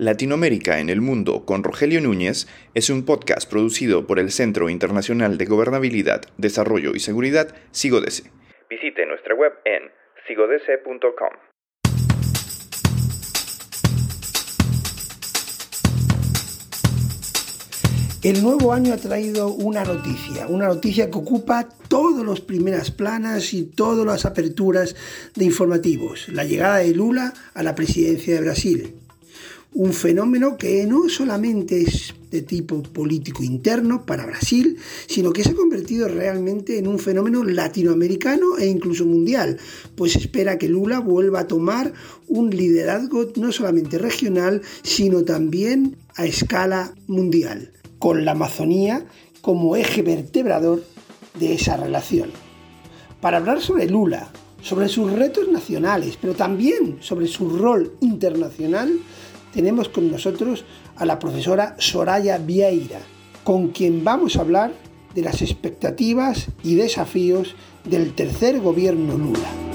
Latinoamérica en el Mundo con Rogelio Núñez es un podcast producido por el Centro Internacional de Gobernabilidad, Desarrollo y Seguridad, SIGODESE. Visite nuestra web en sigodese.com. El nuevo año ha traído una noticia, una noticia que ocupa todas las primeras planas y todas las aperturas de informativos, la llegada de Lula a la presidencia de Brasil un fenómeno que no solamente es de tipo político interno para Brasil, sino que se ha convertido realmente en un fenómeno latinoamericano e incluso mundial, pues espera que Lula vuelva a tomar un liderazgo no solamente regional, sino también a escala mundial, con la Amazonía como eje vertebrador de esa relación. Para hablar sobre Lula, sobre sus retos nacionales, pero también sobre su rol internacional, tenemos con nosotros a la profesora Soraya Vieira, con quien vamos a hablar de las expectativas y desafíos del tercer gobierno Lula.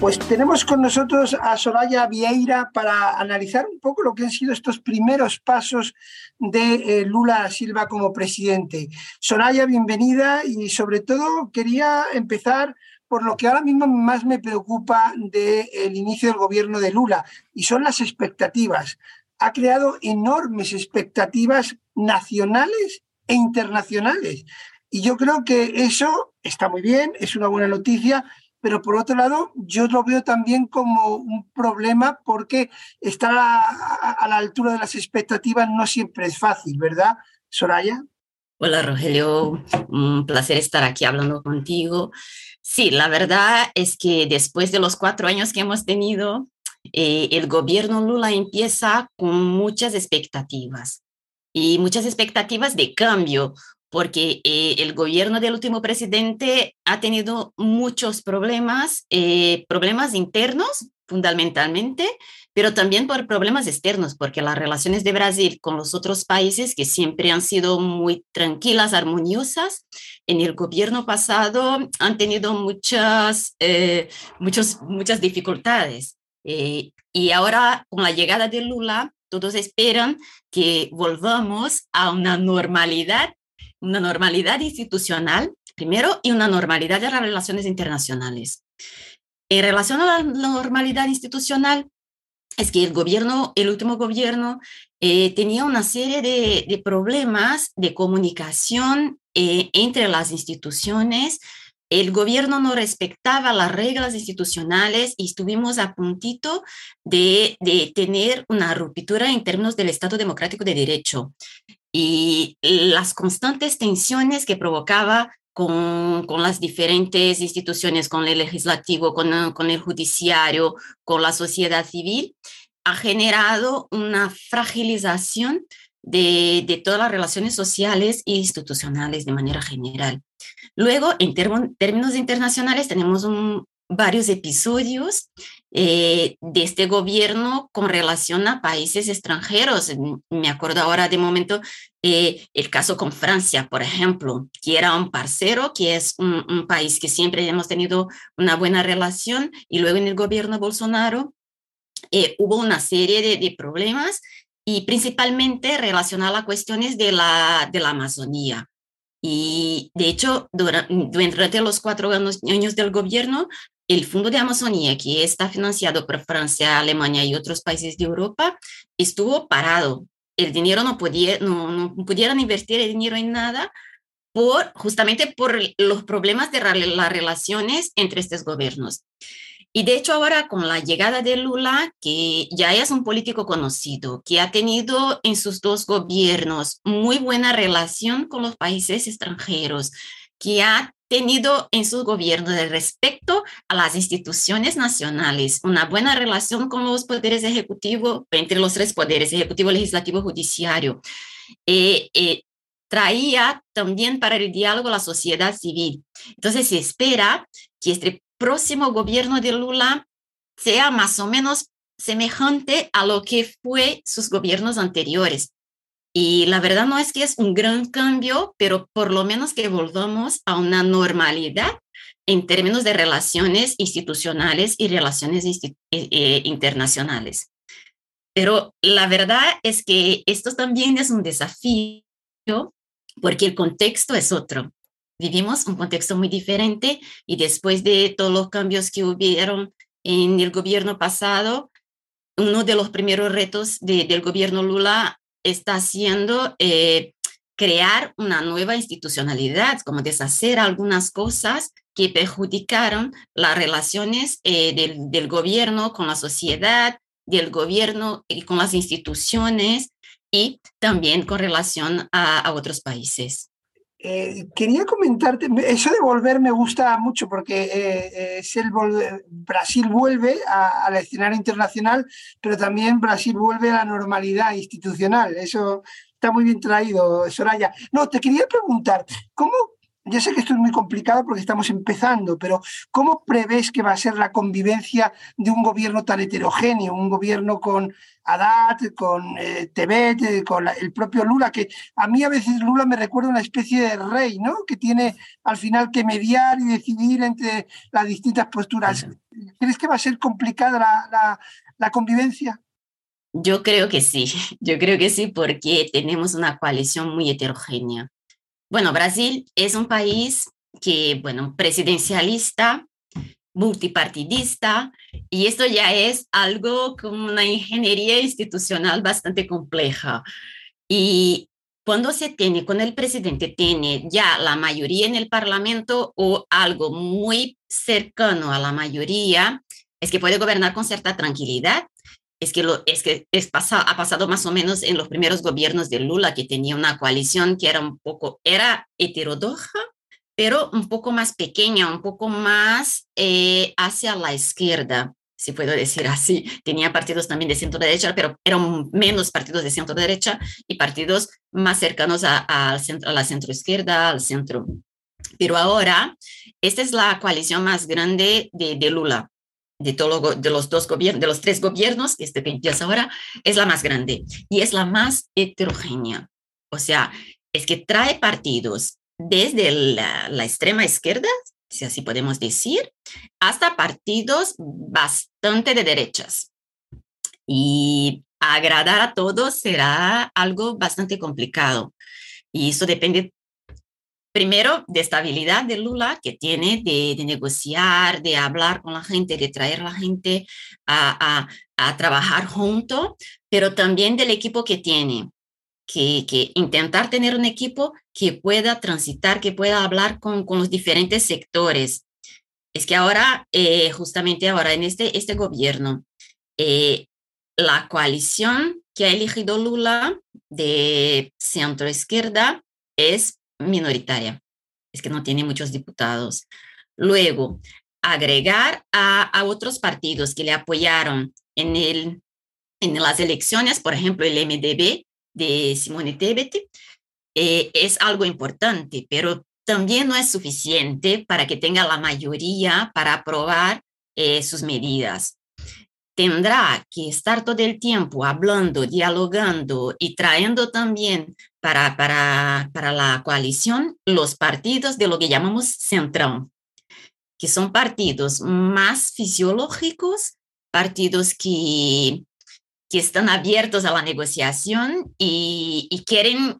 Pues tenemos con nosotros a Soraya Vieira para analizar un poco lo que han sido estos primeros pasos de eh, Lula Silva como presidente. Soraya, bienvenida y sobre todo quería empezar por lo que ahora mismo más me preocupa del inicio del gobierno de Lula y son las expectativas. Ha creado enormes expectativas nacionales e internacionales. Y yo creo que eso está muy bien, es una buena noticia, pero por otro lado yo lo veo también como un problema porque estar a, la altura de las expectativas no siempre es fácil, ¿verdad, Soraya? Hola Rogelio, un placer estar aquí hablando contigo. Sí, la verdad es que después de los cuatro años que hemos tenido, eh, el gobierno Lula empieza con muchas expectativas y muchas expectativas de cambio, porque eh, el gobierno del último presidente ha tenido muchos problemas, eh, problemas internos fundamentalmente, pero también por problemas externos, porque las relaciones de Brasil con los otros países, que siempre han sido muy tranquilas, armoniosas, en el gobierno pasado han tenido muchas, eh, muchos, muchas dificultades. y ahora, con la llegada de Lula, todos esperan que volvamos a una normalidad una normalidad institucional, primero, y una normalidad de las relaciones internacionales. En relación a la normalidad institucional, es que el gobierno, el último gobierno, eh, tenía una serie de, problemas de comunicación eh, entre las instituciones. El gobierno no respetaba las reglas institucionales y estuvimos a puntito de, de tener una ruptura en términos del Estado democrático de derecho y las constantes tensiones que provocaba con, con, las diferentes instituciones, con el legislativo, con, con el judiciario, con la sociedad civil, ha generado una fragilización de, de, todas las relaciones sociales e institucionales de manera general. Luego, en términos internacionales, tenemos varios episodios eh, de este gobierno con relación a países extranjeros. Me acuerdo ahora de momento eh, el caso con Francia, por ejemplo, que era un parcero, que es un, país que siempre hemos tenido una buena relación y luego en el gobierno Bolsonaro eh, hubo una serie de, problemas y principalmente relacionadas a cuestiones de la, de la Amazonía. Y de hecho, durante, los cuatro años del gobierno, el Fondo de Amazonía, que está financiado por Francia, Alemania y otros países de Europa, estuvo parado. El dinero no, podía, no, no pudieron invertir el dinero en nada por, justamente por los problemas de las relaciones entre estos gobiernos. Y de hecho ahora con la llegada de Lula, que ya es un político conocido, que ha tenido en sus dos gobiernos muy buena relación con los países extranjeros, que ha tenido en su gobierno de respecto a las instituciones nacionales, una buena relación con los poderes ejecutivos, entre los tres poderes, ejecutivo, legislativo, judiciario. Eh, eh, traía también para el diálogo la sociedad civil. Entonces se espera que este próximo gobierno de Lula sea más o menos semejante a lo que fue sus gobiernos anteriores. Y la verdad no es que es un gran cambio, pero por lo menos que volvamos a una normalidad en términos de relaciones institucionales y relaciones eh, eh, internacionales. Pero la verdad es que esto también es un desafío porque el contexto es otro. Vivimos un contexto muy diferente y después de todos los cambios que hubieron en el gobierno pasado, uno de los primeros retos del gobierno Lula está siendo eh, crear una nueva institucionalidad, como deshacer algunas cosas que perjudicaron las relaciones eh, del, gobierno con la sociedad, del gobierno y con las instituciones y también con relación a otros países. Eh, quería comentarte, eso de volver me gusta mucho porque eh, es el Brasil vuelve al escenario internacional, pero también Brasil vuelve a la normalidad institucional. Eso está muy bien traído, Soraya. No, te quería preguntar, ¿cómo ya sé que esto es muy complicado porque estamos empezando, pero ¿cómo prevés que va a ser la convivencia de un gobierno tan heterogéneo, un gobierno con Haddad, con eh, Tebet, eh, con el propio Lula, que a mí a veces Lula me recuerda una especie de rey, ¿no? Que tiene al final que mediar y decidir entre las distintas posturas. ¿Crees que va a ser complicada la, la convivencia? Yo creo que sí, yo creo que sí, porque tenemos una coalición muy heterogénea. Bueno, Brasil es un país que, bueno, presidencialista, multipartidista, y esto ya es algo como una ingeniería institucional bastante compleja. Y cuando se tiene, cuando el presidente tiene ya la mayoría en el Parlamento o algo muy cercano a la mayoría, es que puede gobernar con cierta tranquilidad es que, es que es pasa, ha pasado más o menos en los primeros gobiernos de Lula, que tenía una coalición que era un poco, era heterodoxa, pero un poco más pequeña, un poco más eh, hacia la izquierda, si puedo decir así. Tenía partidos también de centro derecha, pero eran menos partidos de centro derecha y partidos más cercanos a, la centro izquierda, al centro. Pero ahora, esta es la coalición más grande de, de Lula de, todo, de los dos gobiernos, de los tres gobiernos, este que empieza ahora, es la más grande y es la más heterogénea. O sea, es que trae partidos desde la, la extrema izquierda, si así podemos decir, hasta partidos bastante de derechas. Y agradar a todos será algo bastante complicado. Y eso depende primero, de estabilidad de Lula, que tiene de, negociar, de hablar con la gente, de traer a la gente a, trabajar junto, pero también del equipo que tiene, que, que, intentar tener un equipo que pueda transitar, que pueda hablar con, con los diferentes sectores. Es que ahora, eh, justamente ahora en este, este gobierno, eh, la coalición que ha elegido Lula de centro izquierda es minoritaria, es que no tiene muchos diputados. Luego, agregar a, otros partidos que le apoyaron en, el, en las elecciones, por ejemplo, el MDB de Simone Tebet, eh, es algo importante, pero también no es suficiente para que tenga la mayoría para aprobar eh, sus medidas. Tendrá que estar todo el tiempo hablando, dialogando y trayendo también para, para, para la coalición los partidos de lo que llamamos centrón, que son partidos más fisiológicos, partidos que, que están abiertos a la negociación y, y quieren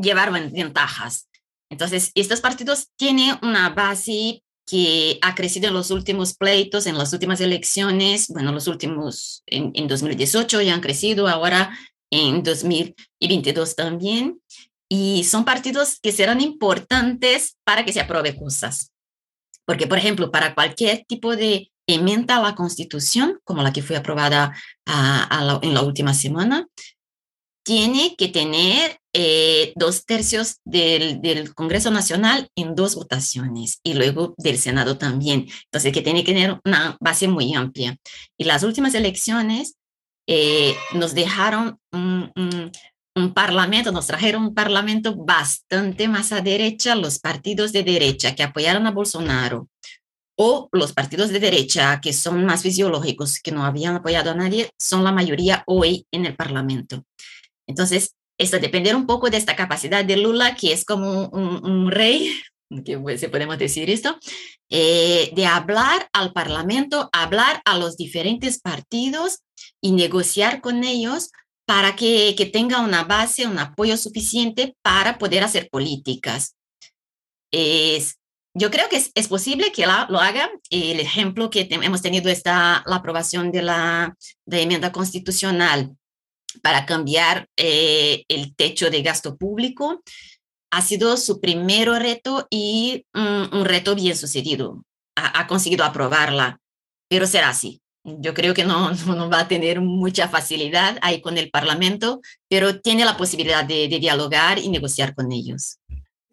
llevar ventajas. Entonces, estos partidos tienen una base que ha crecido en los últimos pleitos, en las últimas elecciones, bueno, los últimos, en, en 2018 ya han crecido, ahora en 2022 también. Y son partidos que serán importantes para que se apruebe cosas. Porque, por ejemplo, para cualquier tipo de enmienda a la Constitución, como la que fue aprobada en la última semana, tiene que tener eh, dos tercios del, del, Congreso Nacional en dos votaciones y luego del Senado también. Entonces, que tiene que tener una base muy amplia. Y las últimas elecciones eh, nos dejaron un, un, parlamento, nos trajeron un parlamento bastante más a derecha, los partidos de derecha que apoyaron a Bolsonaro o los partidos de derecha que son más fisiológicos, que no habían apoyado a nadie, son la mayoría hoy en el parlamento. Entonces, esto depende un poco de esta capacidad de Lula, que es como un, un rey que pues, se podemos decir esto, eh, de hablar al Parlamento, hablar a los diferentes partidos y negociar con ellos para que, que tenga una base, un apoyo suficiente para poder hacer políticas. Es, yo creo que es, posible que lo haga. El ejemplo que hemos tenido es la aprobación de la de enmienda constitucional para cambiar eh, el techo de gasto público. Ha sido su primer reto y un reto bien sucedido. Ha, conseguido aprobarla, pero será así. Yo creo que no, no, va a tener mucha facilidad ahí con el Parlamento, pero tiene la posibilidad de dialogar y negociar con ellos.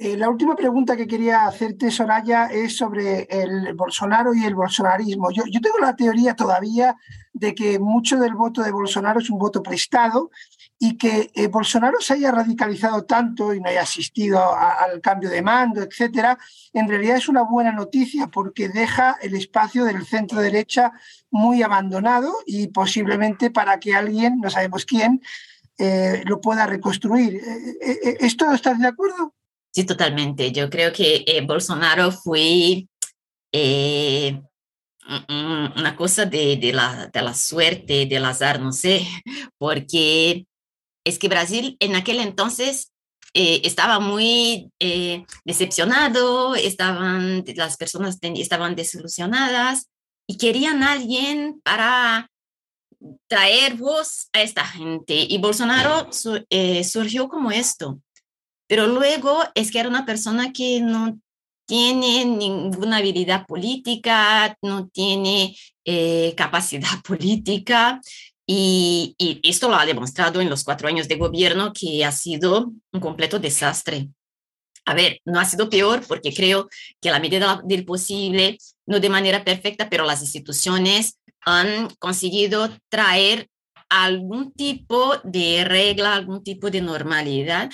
Eh, la última pregunta que quería hacerte, Soraya, es sobre el Bolsonaro y el bolsonarismo. Yo, tengo la teoría todavía de que mucho del voto de Bolsonaro es un voto prestado y que eh, Bolsonaro se haya radicalizado tanto y no haya asistido al cambio de mando, etcétera, en realidad es una buena noticia porque deja el espacio del centro derecha muy abandonado y posiblemente para que alguien, no sabemos quién, eh, lo pueda reconstruir. ¿Esto estás de acuerdo? Sí, totalmente. Yo creo que eh, Bolsonaro fue eh, una cosa de, de, la, de la suerte, del azar, no sé, porque es que Brasil en aquel entonces eh, estaba muy decepcionado, estaban, las personas estaban desilusionadas y querían alguien para traer voz a esta gente. Y Bolsonaro surgió como esto. Pero luego es que era una persona que no tiene ninguna habilidad política, no tiene eh, capacidad política. Y, esto lo ha demostrado en los cuatro años de gobierno que ha sido un completo desastre. A ver, no ha sido peor porque creo que a la medida del posible, no de manera perfecta, pero las instituciones han conseguido traer algún tipo de regla, algún tipo de normalidad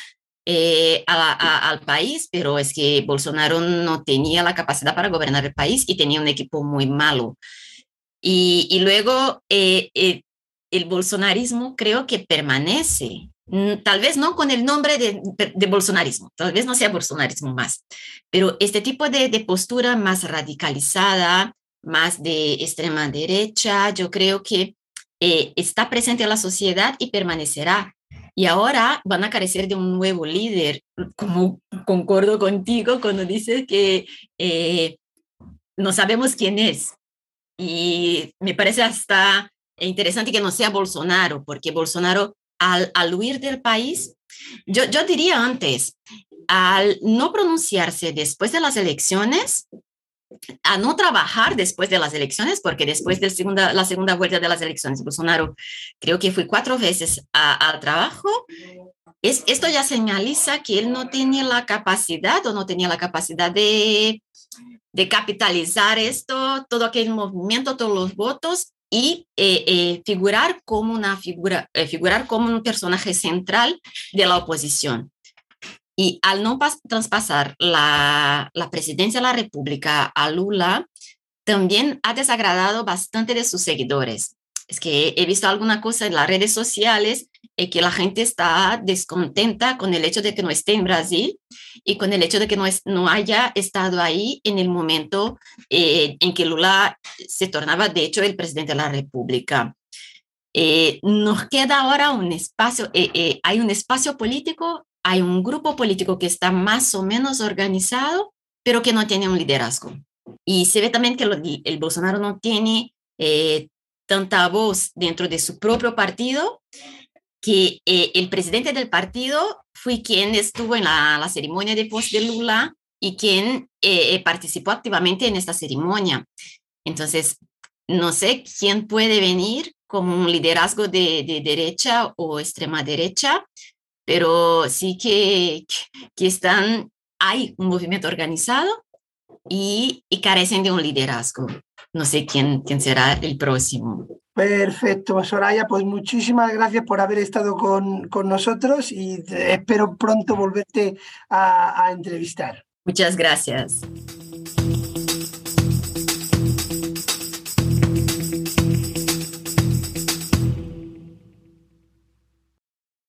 eh, al país, pero es que Bolsonaro no tenía la capacidad para gobernar el país y tenía un equipo muy malo. Y, luego eh, eh, el bolsonarismo creo que permanece, mm, tal vez no con el nombre de, de, bolsonarismo, tal vez no sea bolsonarismo más, pero este tipo de, de postura más radicalizada, más de extrema derecha, yo creo que está presente en la sociedad y permanecerá y ahora van a carecer de un nuevo líder, como concuerdo contigo cuando dices que eh, no sabemos quién es. Y me parece hasta interesante que no sea Bolsonaro, porque Bolsonaro al, huir del país, yo diría antes, al no pronunciarse después de las elecciones, a no trabajar después de las elecciones, porque después de segunda, la segunda vuelta de las elecciones, Bolsonaro creo que fue cuatro veces al trabajo. Es, esto ya señaliza que él no tenía la capacidad o no tenía la capacidad de, de capitalizar esto, todo aquel movimiento, todos los votos y eh, eh, figurar como una figura, eh, figurar como un personaje central de la oposición. Y al no traspasar la, la presidencia de la República a Lula, también ha desagradado bastante de sus seguidores. Es que he visto alguna cosa en las redes sociales y que la gente está descontenta con el hecho de que no esté en Brasil y con el hecho de que no, es, no haya estado ahí en el momento eh, en que Lula se tornaba, de hecho, el presidente de la República. Eh, nos queda ahora un espacio, eh, hay un espacio político hay un grupo político que está más o menos organizado, pero que no tiene un liderazgo. Y se ve también que el Bolsonaro no tiene eh, tanta voz dentro de su propio partido, que eh, el presidente del partido fue quien estuvo en la, ceremonia de post de Lula y quien eh, participó activamente en esta ceremonia. Entonces, no sé quién puede venir como un liderazgo de, de derecha o extrema derecha, pero sí que, que están, hay un movimiento organizado y, y, carecen de un liderazgo. No sé quién, quién será el próximo. Perfecto, Soraya, pues muchísimas gracias por haber estado con, con nosotros y espero pronto volverte a, a entrevistar. Muchas gracias.